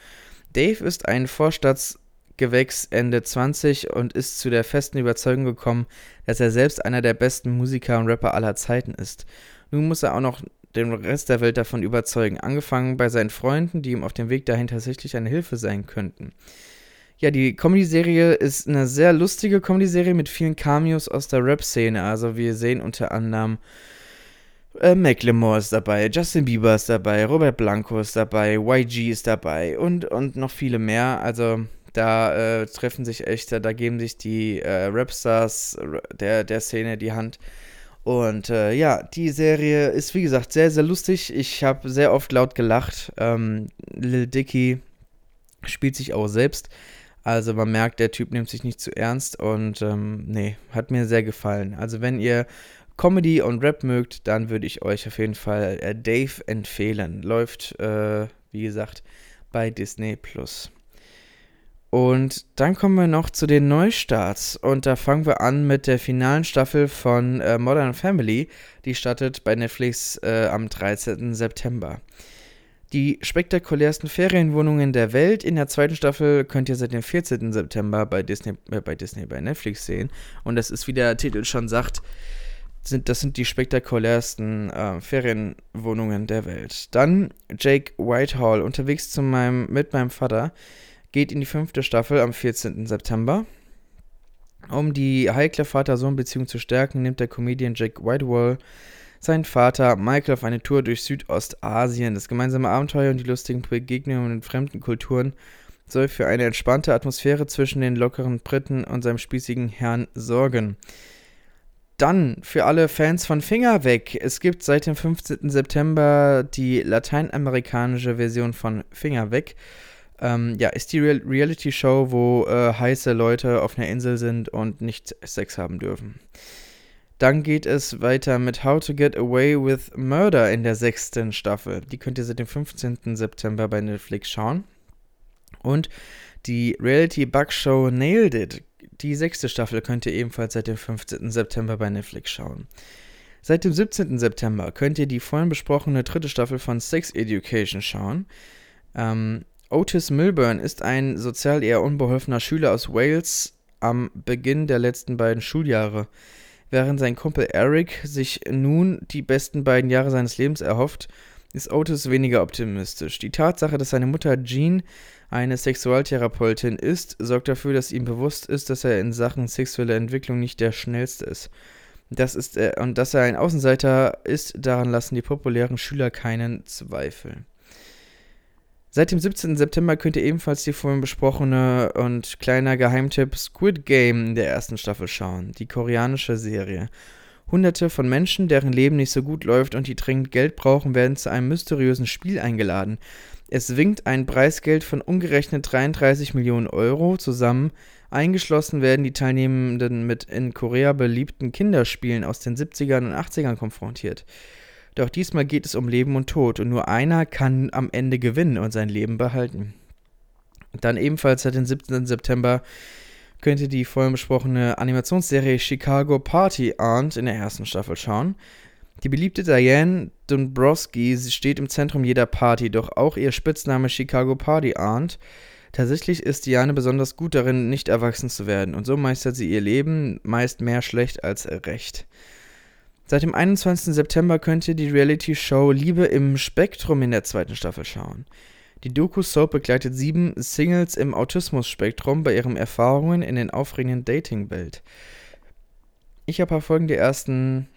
Dave ist ein Vorstadtsgewächs Ende 20 und ist zu der festen Überzeugung gekommen, dass er selbst einer der besten Musiker und Rapper aller Zeiten ist. Nun muss er auch noch den Rest der Welt davon überzeugen, angefangen bei seinen Freunden, die ihm auf dem Weg dahin tatsächlich eine Hilfe sein könnten. Ja, die Comedy-Serie ist eine sehr lustige Comedy-Serie mit vielen Cameos aus der Rap-Szene. Also wir sehen unter anderem äh, Macklemore ist dabei, Justin Bieber ist dabei, Robert Blanco ist dabei, YG ist dabei und, und noch viele mehr. Also da äh, treffen sich echt, da geben sich die äh, Rapstars der, der Szene die Hand. Und äh, ja, die Serie ist wie gesagt sehr, sehr lustig. Ich habe sehr oft laut gelacht. Ähm, Lil Dicky spielt sich auch selbst. Also man merkt, der Typ nimmt sich nicht zu ernst und ähm, nee, hat mir sehr gefallen. Also wenn ihr Comedy und Rap mögt, dann würde ich euch auf jeden Fall äh, Dave empfehlen. Läuft, äh, wie gesagt, bei Disney Plus. Und dann kommen wir noch zu den Neustarts. Und da fangen wir an mit der finalen Staffel von äh, Modern Family. Die startet bei Netflix äh, am 13. September. Die spektakulärsten Ferienwohnungen der Welt in der zweiten Staffel könnt ihr seit dem 14. September bei Disney, äh, bei Disney, bei Netflix sehen. Und das ist, wie der Titel schon sagt, sind, das sind die spektakulärsten äh, Ferienwohnungen der Welt. Dann Jake Whitehall, unterwegs zu meinem, mit meinem Vater, geht in die fünfte Staffel am 14. September. Um die heikle Vater-Sohn-Beziehung zu stärken, nimmt der Comedian Jake Whitehall seinen Vater Michael auf eine Tour durch Südostasien. Das gemeinsame Abenteuer und die lustigen Begegnungen in fremden Kulturen soll für eine entspannte Atmosphäre zwischen den lockeren Briten und seinem spießigen Herrn sorgen. Dann für alle Fans von Finger weg. Es gibt seit dem 15. September die lateinamerikanische Version von Finger weg. Ähm, ja, ist die Real Reality Show, wo äh, heiße Leute auf einer Insel sind und nicht Sex haben dürfen. Dann geht es weiter mit How to Get Away with Murder in der sechsten Staffel. Die könnt ihr seit dem 15. September bei Netflix schauen. Und die Reality Bug Show Nailed It die sechste Staffel könnt ihr ebenfalls seit dem 15. September bei Netflix schauen. Seit dem 17. September könnt ihr die vorhin besprochene dritte Staffel von Sex Education schauen. Ähm, Otis Milburn ist ein sozial eher unbeholfener Schüler aus Wales am Beginn der letzten beiden Schuljahre. Während sein Kumpel Eric sich nun die besten beiden Jahre seines Lebens erhofft, ist Otis weniger optimistisch. Die Tatsache, dass seine Mutter Jean eine Sexualtherapeutin ist, sorgt dafür, dass ihm bewusst ist, dass er in Sachen sexuelle Entwicklung nicht der schnellste ist. Das ist er, und dass er ein Außenseiter ist, daran lassen die populären Schüler keinen Zweifel. Seit dem 17. September könnt ihr ebenfalls die vorhin besprochene und kleiner Geheimtipp Squid Game der ersten Staffel schauen, die koreanische Serie. Hunderte von Menschen, deren Leben nicht so gut läuft und die dringend Geld brauchen, werden zu einem mysteriösen Spiel eingeladen. Es winkt ein Preisgeld von umgerechnet 33 Millionen Euro zusammen. Eingeschlossen werden die Teilnehmenden mit in Korea beliebten Kinderspielen aus den 70ern und 80ern konfrontiert. Doch diesmal geht es um Leben und Tod und nur einer kann am Ende gewinnen und sein Leben behalten. Dann ebenfalls seit dem 17. September könnt ihr die vorhin besprochene Animationsserie Chicago Party Aunt in der ersten Staffel schauen. Die beliebte Diane Dombrowski steht im Zentrum jeder Party, doch auch ihr Spitzname Chicago Party Aunt. Tatsächlich ist Diane besonders gut darin, nicht erwachsen zu werden, und so meistert sie ihr Leben meist mehr schlecht als recht. Seit dem 21. September könnt ihr die Reality-Show Liebe im Spektrum in der zweiten Staffel schauen. Die Doku-Soap begleitet sieben Singles im Autismus-Spektrum bei ihren Erfahrungen in den aufregenden Dating-Welt. Ich habe ein paar Folgen der ersten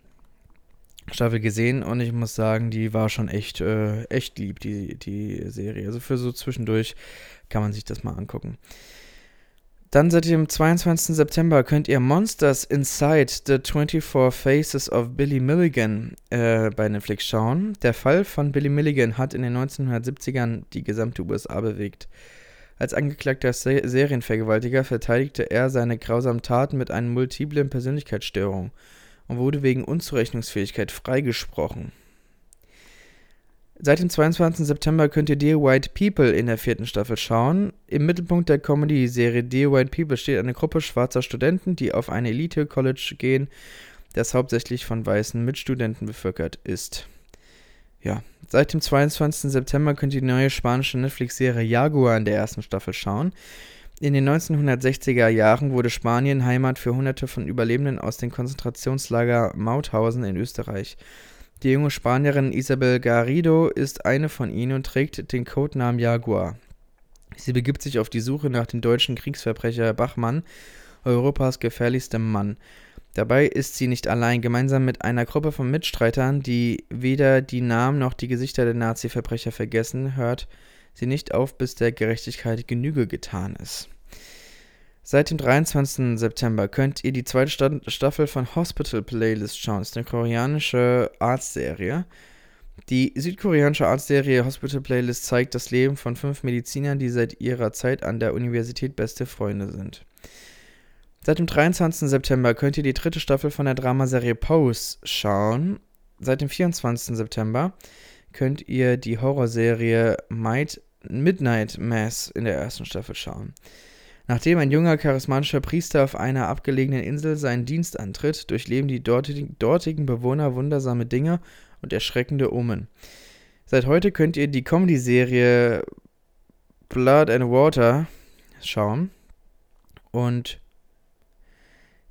Staffel gesehen und ich muss sagen, die war schon echt, äh, echt lieb, die, die Serie. Also für so zwischendurch kann man sich das mal angucken. Dann seit dem 22. September könnt ihr Monsters Inside the 24 Faces of Billy Milligan äh, bei Netflix schauen. Der Fall von Billy Milligan hat in den 1970ern die gesamte USA bewegt. Als angeklagter Se Serienvergewaltiger verteidigte er seine grausamen Taten mit einer multiplen Persönlichkeitsstörung und wurde wegen Unzurechnungsfähigkeit freigesprochen. Seit dem 22. September könnt ihr Dear White People in der vierten Staffel schauen. Im Mittelpunkt der Comedy-Serie Dear White People steht eine Gruppe schwarzer Studenten, die auf ein Elite-College gehen, das hauptsächlich von weißen Mitstudenten bevölkert ist. Ja, seit dem 22. September könnt ihr die neue spanische Netflix-Serie Jaguar in der ersten Staffel schauen. In den 1960er Jahren wurde Spanien Heimat für Hunderte von Überlebenden aus dem Konzentrationslager Mauthausen in Österreich. Die junge Spanierin Isabel Garrido ist eine von ihnen und trägt den Codenamen Jaguar. Sie begibt sich auf die Suche nach dem deutschen Kriegsverbrecher Bachmann, Europas gefährlichstem Mann. Dabei ist sie nicht allein. Gemeinsam mit einer Gruppe von Mitstreitern, die weder die Namen noch die Gesichter der Nazi-Verbrecher vergessen, hört sie nicht auf, bis der Gerechtigkeit Genüge getan ist. Seit dem 23. September könnt ihr die zweite Staffel von Hospital Playlist schauen. Das ist eine koreanische Arztserie. Die südkoreanische Arztserie Hospital Playlist zeigt das Leben von fünf Medizinern, die seit ihrer Zeit an der Universität beste Freunde sind. Seit dem 23. September könnt ihr die dritte Staffel von der Dramaserie Pose schauen. Seit dem 24. September könnt ihr die Horrorserie Might Midnight Mass in der ersten Staffel schauen. Nachdem ein junger, charismatischer Priester auf einer abgelegenen Insel seinen Dienst antritt, durchleben die dortigen, Bewohner wundersame Dinge und erschreckende Omen. Seit heute könnt ihr die Comedy-Serie Blood and Water schauen. Und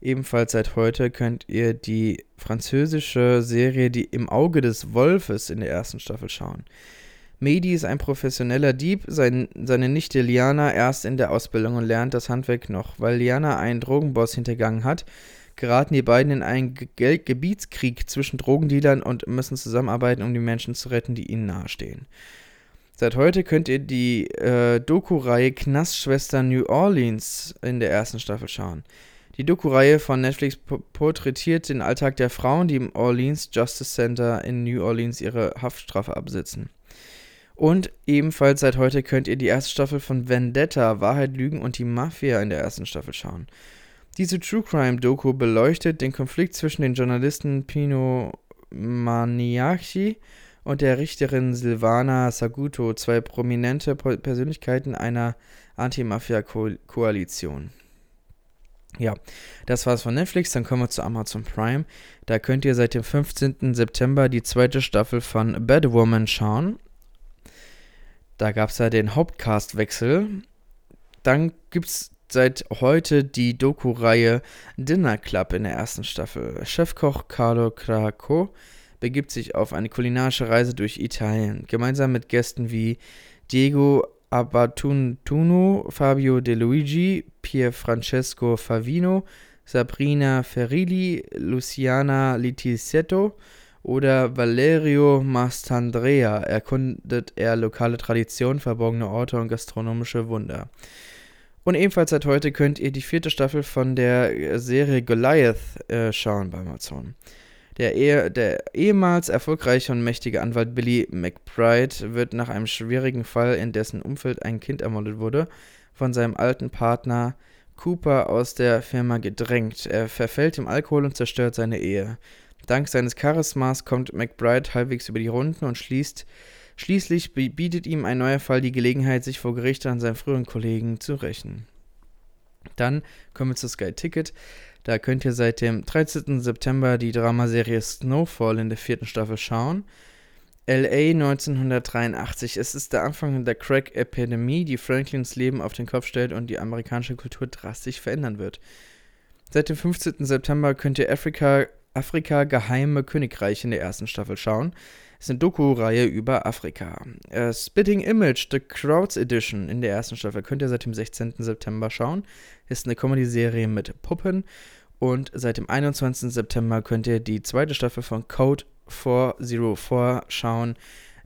ebenfalls seit heute könnt ihr die französische Serie Die im Auge des Wolfes in der ersten Staffel schauen. Mehdi ist ein professioneller Dieb, sein, seine Nichte Liana erst in der Ausbildung und lernt das Handwerk noch. Weil Liana einen Drogenboss hintergangen hat, geraten die beiden in einen Ge Gebietskrieg zwischen Drogendealern und müssen zusammenarbeiten, um die Menschen zu retten, die ihnen nahestehen. Seit heute könnt ihr die äh, Doku-Reihe Knastschwester New Orleans in der ersten Staffel schauen. Die Doku-Reihe von Netflix porträtiert den Alltag der Frauen, die im Orleans Justice Center in New Orleans ihre Haftstrafe absitzen. Und ebenfalls seit heute könnt ihr die erste Staffel von Vendetta, Wahrheit, Lügen und die Mafia in der ersten Staffel schauen. Diese True Crime Doku beleuchtet den Konflikt zwischen den Journalisten Pino Maniaci und der Richterin Silvana Saguto, zwei prominente Persönlichkeiten einer Anti-Mafia-Koalition. Ja, das war's von Netflix. Dann kommen wir zu Amazon Prime. Da könnt ihr seit dem 15. September die zweite Staffel von Bad Woman schauen. Da gab es ja den Hauptcast-Wechsel. Dann gibt es seit heute die Doku-Reihe Dinner Club in der ersten Staffel. Chefkoch Carlo Craco begibt sich auf eine kulinarische Reise durch Italien, gemeinsam mit Gästen wie Diego Abatuntuno, Fabio De Luigi, Pier Francesco Favino, Sabrina Ferilli, Luciana Litisetto oder Valerio Mastandrea erkundet er lokale Traditionen, verborgene Orte und gastronomische Wunder. Und ebenfalls seit heute könnt ihr die vierte Staffel von der Serie Goliath äh, schauen bei Amazon. Der, eh der ehemals erfolgreiche und mächtige Anwalt Billy McBride wird nach einem schwierigen Fall, in dessen Umfeld ein Kind ermordet wurde, von seinem alten Partner Cooper aus der Firma gedrängt. Er verfällt im Alkohol und zerstört seine Ehe. Dank seines Charismas kommt McBride halbwegs über die Runden und schließt, schließlich bietet ihm ein neuer Fall die Gelegenheit, sich vor Gericht an seinen früheren Kollegen zu rächen. Dann kommen wir zu Sky Ticket. Da könnt ihr seit dem 13. September die Dramaserie Snowfall in der vierten Staffel schauen. LA 1983. Es ist der Anfang der Crack-Epidemie, die Franklins Leben auf den Kopf stellt und die amerikanische Kultur drastisch verändern wird. Seit dem 15. September könnt ihr Afrika Afrika Geheime Königreich in der ersten Staffel schauen. Es ist eine Doku-Reihe über Afrika. Uh, Spitting Image, The Crowds Edition in der ersten Staffel könnt ihr seit dem 16. September schauen. Ist eine Comedy-Serie mit Puppen. Und seit dem 21. September könnt ihr die zweite Staffel von Code 404 schauen,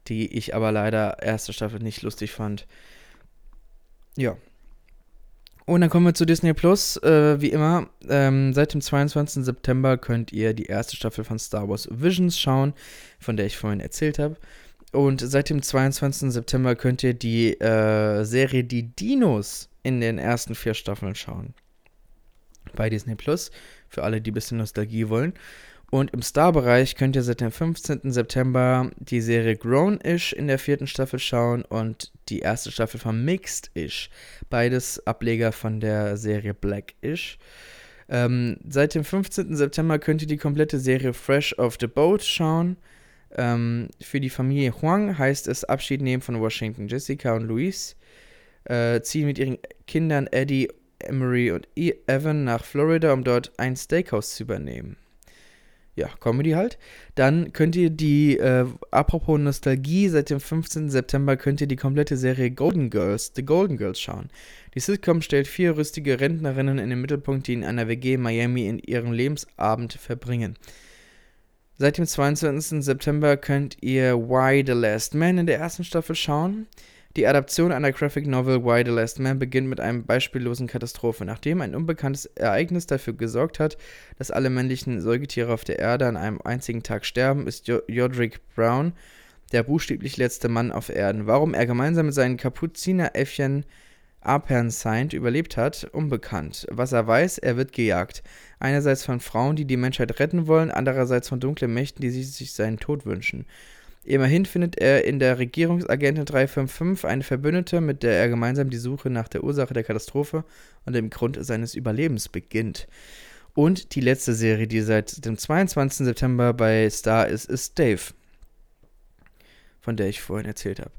die ich aber leider erste Staffel nicht lustig fand. Ja, und dann kommen wir zu Disney Plus. Äh, wie immer, ähm, seit dem 22. September könnt ihr die erste Staffel von Star Wars Visions schauen, von der ich vorhin erzählt habe. Und seit dem 22. September könnt ihr die äh, Serie Die Dinos in den ersten vier Staffeln schauen. Bei Disney Plus, für alle, die ein bisschen Nostalgie wollen. Und im Star-Bereich könnt ihr seit dem 15. September die Serie Grown-ish in der vierten Staffel schauen und die erste Staffel von Mixed-ish. Beides Ableger von der Serie Black-ish. Ähm, seit dem 15. September könnt ihr die komplette Serie Fresh off the Boat schauen. Ähm, für die Familie Huang heißt es Abschied nehmen von Washington. Jessica und Luis äh, ziehen mit ihren Kindern Eddie, Emery und e- Evan nach Florida, um dort ein Steakhouse zu übernehmen ja, Comedy halt. Dann könnt ihr die, äh, apropos Nostalgie, seit dem 15. September könnt ihr die komplette Serie Golden Girls, The Golden Girls schauen. Die Sitcom stellt vier rüstige Rentnerinnen in den Mittelpunkt, die in einer WG in Miami in ihrem Lebensabend verbringen. Seit dem 22. September könnt ihr Why the Last Man in der ersten Staffel schauen. Die Adaption einer Graphic Novel Why the Last Man beginnt mit einer beispiellosen Katastrophe, nachdem ein unbekanntes Ereignis dafür gesorgt hat, dass alle männlichen Säugetiere auf der Erde an einem einzigen Tag sterben, ist Jodrick Brown der buchstäblich letzte Mann auf Erden. Warum er gemeinsam mit seinen Kapuzineräffchen Apern Saint überlebt hat, unbekannt. Was er weiß, er wird gejagt. Einerseits von Frauen, die die Menschheit retten wollen, andererseits von dunklen Mächten, die sich seinen Tod wünschen. Immerhin findet er in der Regierungsagentin 355 eine Verbündete, mit der er gemeinsam die Suche nach der Ursache der Katastrophe und dem Grund seines Überlebens beginnt. Und die letzte Serie, die seit dem 22. September bei Star ist, ist Dave von der ich vorhin erzählt habe.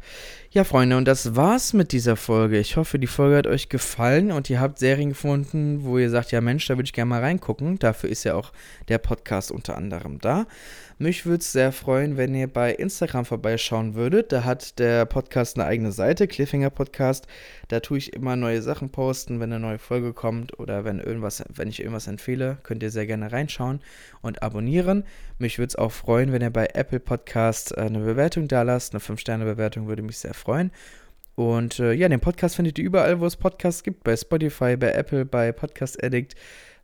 Ja, Freunde, und das war's mit dieser Folge. Ich hoffe, die Folge hat euch gefallen und ihr habt Serien gefunden, wo ihr sagt, ja Mensch, da würde ich gerne mal reingucken. Dafür ist ja auch der Podcast unter anderem da. Mich würde es sehr freuen, wenn ihr bei Instagram vorbeischauen würdet. Da hat der Podcast eine eigene Seite, Cliffhanger Podcast. Da tue ich immer neue Sachen posten, wenn eine neue Folge kommt oder wenn irgendwas, wenn ich irgendwas empfehle, könnt ihr sehr gerne reinschauen und abonnieren. Mich würde es auch freuen, wenn ihr bei Apple Podcast eine Bewertung da lasst. Eine 5-Sterne-Bewertung würde mich sehr freuen. Und äh, ja, den Podcast findet ihr überall, wo es Podcasts gibt. Bei Spotify, bei Apple, bei Podcast Addict,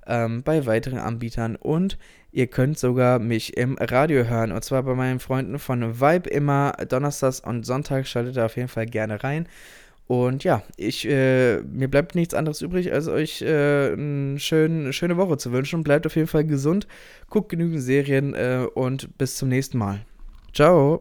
ähm, bei weiteren Anbietern. Und Ihr könnt sogar mich im Radio hören. Und zwar bei meinen Freunden von Vibe immer donnerstags und sonntags. Schaltet da auf jeden Fall gerne rein. Und ja, ich, äh, mir bleibt nichts anderes übrig, als euch äh, eine schön, schöne Woche zu wünschen. Bleibt auf jeden Fall gesund, guckt genügend Serien äh, und bis zum nächsten Mal. Ciao.